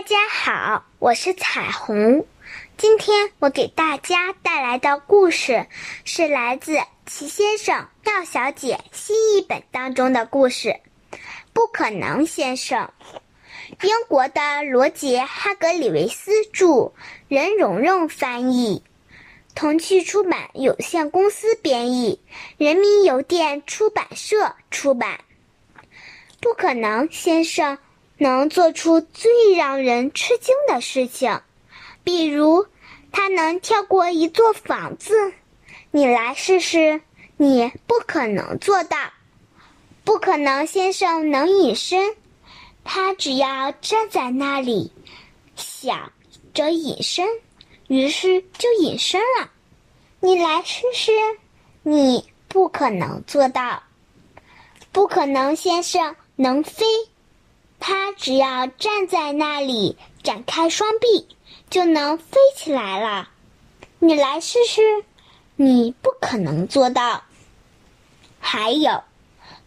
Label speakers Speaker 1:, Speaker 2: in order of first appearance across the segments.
Speaker 1: 大家好，我是彩虹。今天我给大家带来的故事是来自《齐先生廖小姐》新译本当中的故事，《不可能先生》。英国的罗杰·哈格里维斯著，任蓉蓉翻译，童趣出版有限公司编译，人民邮电出版社出版。不可能先生能做出最让人吃惊的事情。比如，他能跳过一座房子，你来试试。你不可能做到。不可能，先生能隐身，他只要站在那里，想着隐身，于是就隐身了。你来试试。你不可能做到。不可能，先生能飞，他只要站在那里，展开双臂。就能飞起来了，你来试试。你不可能做到。还有，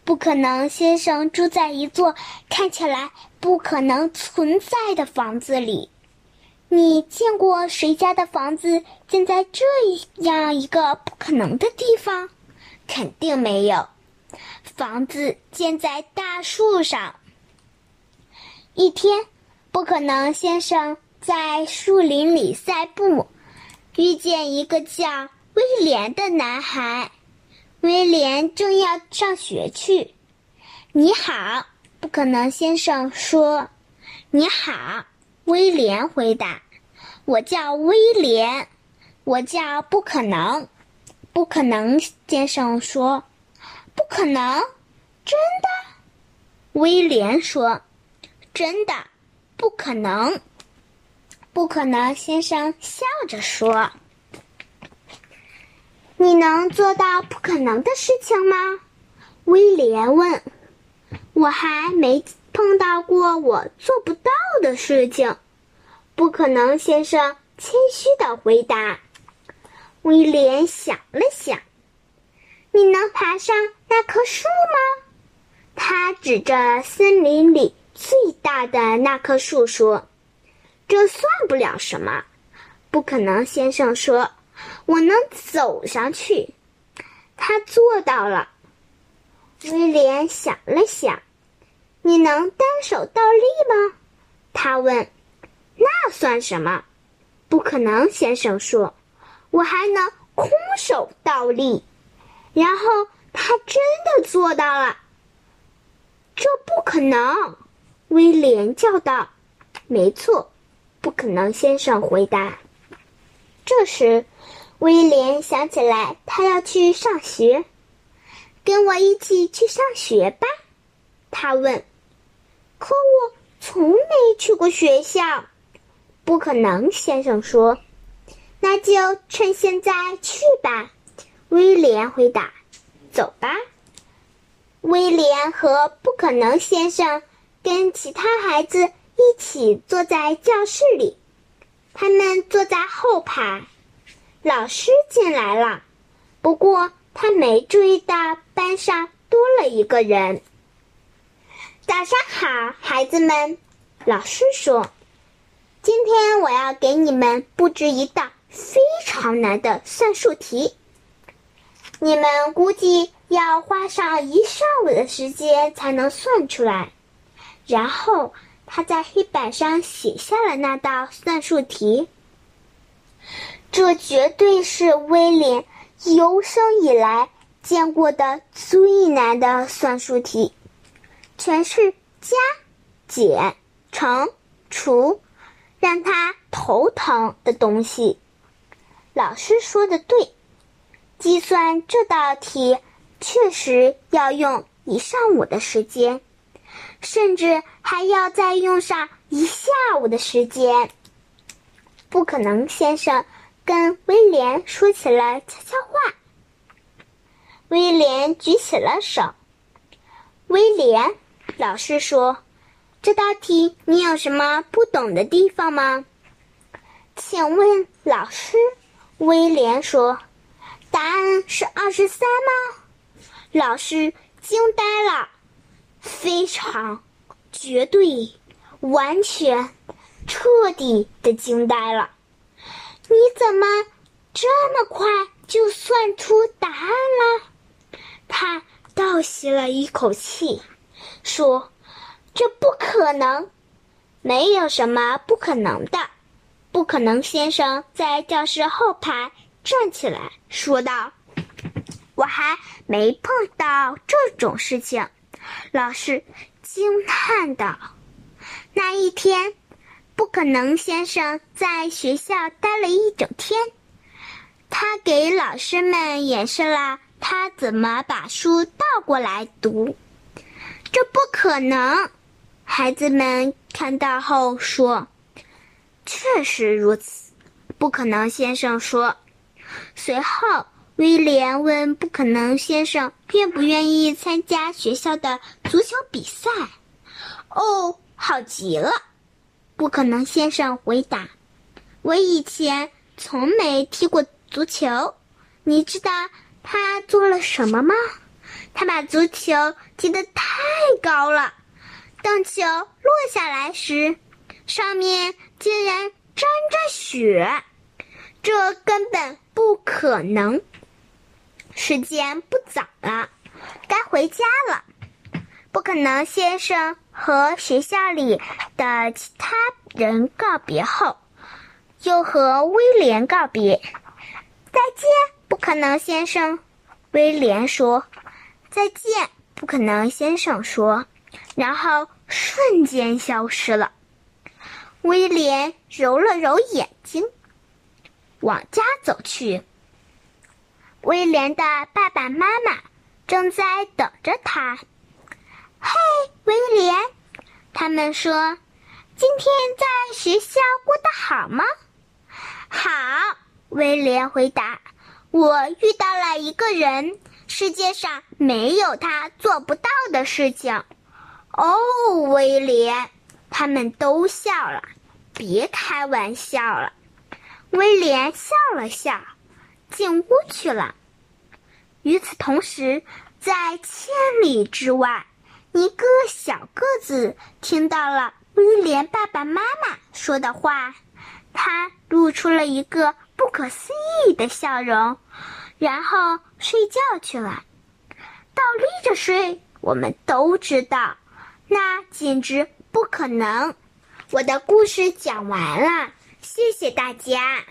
Speaker 1: 不可能先生住在一座看起来不可能存在的房子里。你见过谁家的房子建在这样一个不可能的地方？肯定没有。房子建在大树上。一天，不可能先生。在树林里散步，遇见一个叫威廉的男孩。威廉正要上学去。你好，不可能先生说。你好，威廉回答。我叫威廉。我叫不可能。不可能先生说。不可能，真的？威廉说。真的，不可能。不可能，先生笑着说：“你能做到不可能的事情吗？”威廉问。“我还没碰到过我做不到的事情。”不可能，先生谦虚的回答。威廉想了想：“你能爬上那棵树吗？”他指着森林里最大的那棵树说。这算不了什么，不可能。先生说：“我能走上去。”他做到了。威廉想了想：“你能单手倒立吗？”他问。“那算什么？”不可能。先生说：“我还能空手倒立。”然后他真的做到了。这不可能！威廉叫道。“没错。”不可能，先生回答。这时，威廉想起来他要去上学，跟我一起去上学吧，他问。可我从没去过学校。不可能，先生说。那就趁现在去吧，威廉回答。走吧。威廉和不可能先生跟其他孩子。一起坐在教室里，他们坐在后排。老师进来了，不过他没注意到班上多了一个人。早上好，孩子们，老师说：“今天我要给你们布置一道非常难的算术题，你们估计要花上一上午的时间才能算出来。”然后。他在黑板上写下了那道算术题。这绝对是威廉有生以来见过的最难的算术题，全是加、减、乘、除，让他头疼的东西。老师说的对，计算这道题确实要用一上午的时间。甚至还要再用上一下午的时间。不可能，先生跟威廉说起了悄悄话。威廉举起了手。威廉，老师说：“这道题你有什么不懂的地方吗？”请问老师，威廉说：“答案是二十三吗？”老师惊呆了。非常，绝对，完全，彻底的惊呆了。你怎么这么快就算出答案了？他倒吸了一口气，说：“这不可能，没有什么不可能的。”不可能先生在教室后排站起来说道：“我还没碰到这种事情。”老师惊叹道：“那一天，不可能先生在学校待了一整天，他给老师们演示了。”他怎么把书倒过来读？这不可能！孩子们看到后说：“确实如此。”不可能先生说。随后，威廉问不可能先生愿不愿意参加学校的足球比赛。“哦，好极了！”不可能先生回答。“我以前从没踢过足球，你知道。”他做了什么吗？他把足球踢得太高了，当球落下来时，上面竟然沾着血。这根本不可能。时间不早了，该回家了。不可能先生和学校里的其他人告别后，又和威廉告别。再见。不可能先生，威廉说：“再见。”不可能先生说，然后瞬间消失了。威廉揉了揉眼睛，往家走去。威廉的爸爸妈妈正在等着他。嘿，威廉，他们说：“今天在学校过得好吗？”好，威廉回答。我遇到了一个人，世界上没有他做不到的事情。哦，威廉，他们都笑了。别开玩笑了。威廉笑了笑，进屋去了。与此同时，在千里之外，一个小个子听到了威廉爸爸妈妈说的话，他露出了一个。不可思议的笑容，然后睡觉去了。倒立着睡，我们都知道，那简直不可能。我的故事讲完了，谢谢大家。